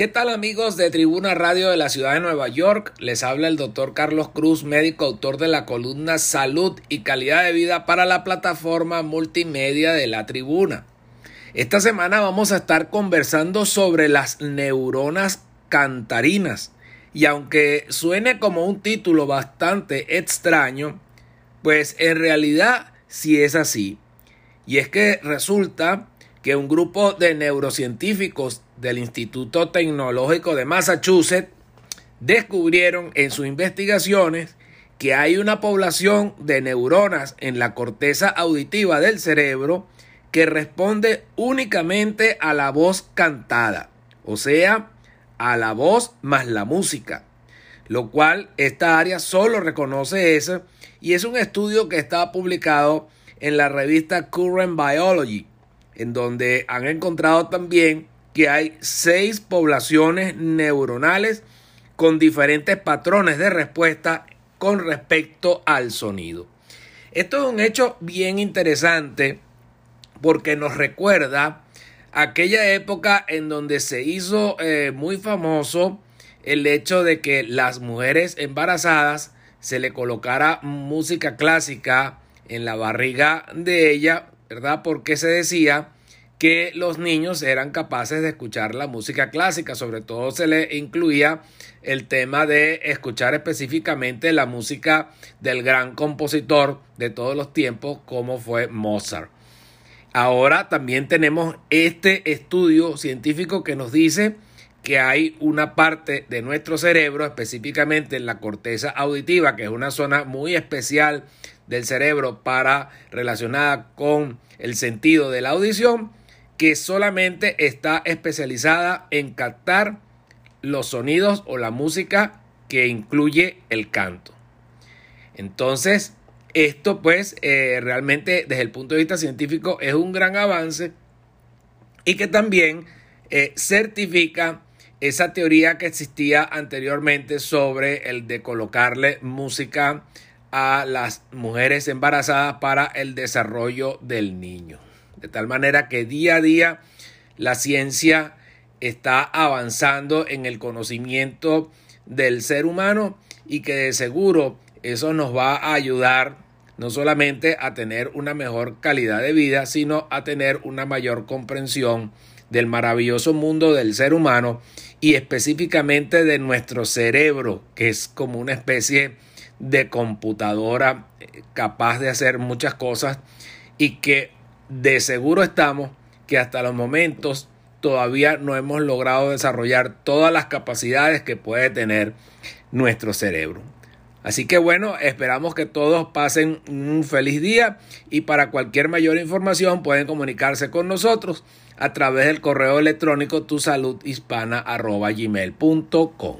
¿Qué tal amigos de Tribuna Radio de la Ciudad de Nueva York? Les habla el doctor Carlos Cruz, médico autor de la columna Salud y Calidad de Vida para la plataforma multimedia de la Tribuna. Esta semana vamos a estar conversando sobre las neuronas cantarinas. Y aunque suene como un título bastante extraño, pues en realidad sí es así. Y es que resulta que un grupo de neurocientíficos del Instituto Tecnológico de Massachusetts descubrieron en sus investigaciones que hay una población de neuronas en la corteza auditiva del cerebro que responde únicamente a la voz cantada, o sea, a la voz más la música, lo cual esta área solo reconoce eso y es un estudio que está publicado en la revista Current Biology, en donde han encontrado también que hay seis poblaciones neuronales con diferentes patrones de respuesta con respecto al sonido. Esto es un hecho bien interesante porque nos recuerda aquella época en donde se hizo eh, muy famoso el hecho de que las mujeres embarazadas se le colocara música clásica en la barriga de ella, ¿verdad? Porque se decía que los niños eran capaces de escuchar la música clásica, sobre todo se le incluía el tema de escuchar específicamente la música del gran compositor de todos los tiempos como fue Mozart. Ahora también tenemos este estudio científico que nos dice que hay una parte de nuestro cerebro, específicamente en la corteza auditiva, que es una zona muy especial del cerebro para relacionada con el sentido de la audición, que solamente está especializada en captar los sonidos o la música que incluye el canto. Entonces, esto pues eh, realmente desde el punto de vista científico es un gran avance y que también eh, certifica esa teoría que existía anteriormente sobre el de colocarle música a las mujeres embarazadas para el desarrollo del niño. De tal manera que día a día la ciencia está avanzando en el conocimiento del ser humano y que de seguro eso nos va a ayudar no solamente a tener una mejor calidad de vida, sino a tener una mayor comprensión del maravilloso mundo del ser humano y específicamente de nuestro cerebro, que es como una especie de computadora eh, capaz de hacer muchas cosas y que de seguro estamos que hasta los momentos todavía no hemos logrado desarrollar todas las capacidades que puede tener nuestro cerebro. Así que bueno, esperamos que todos pasen un feliz día y para cualquier mayor información pueden comunicarse con nosotros a través del correo electrónico tusaludhispana.gmail.com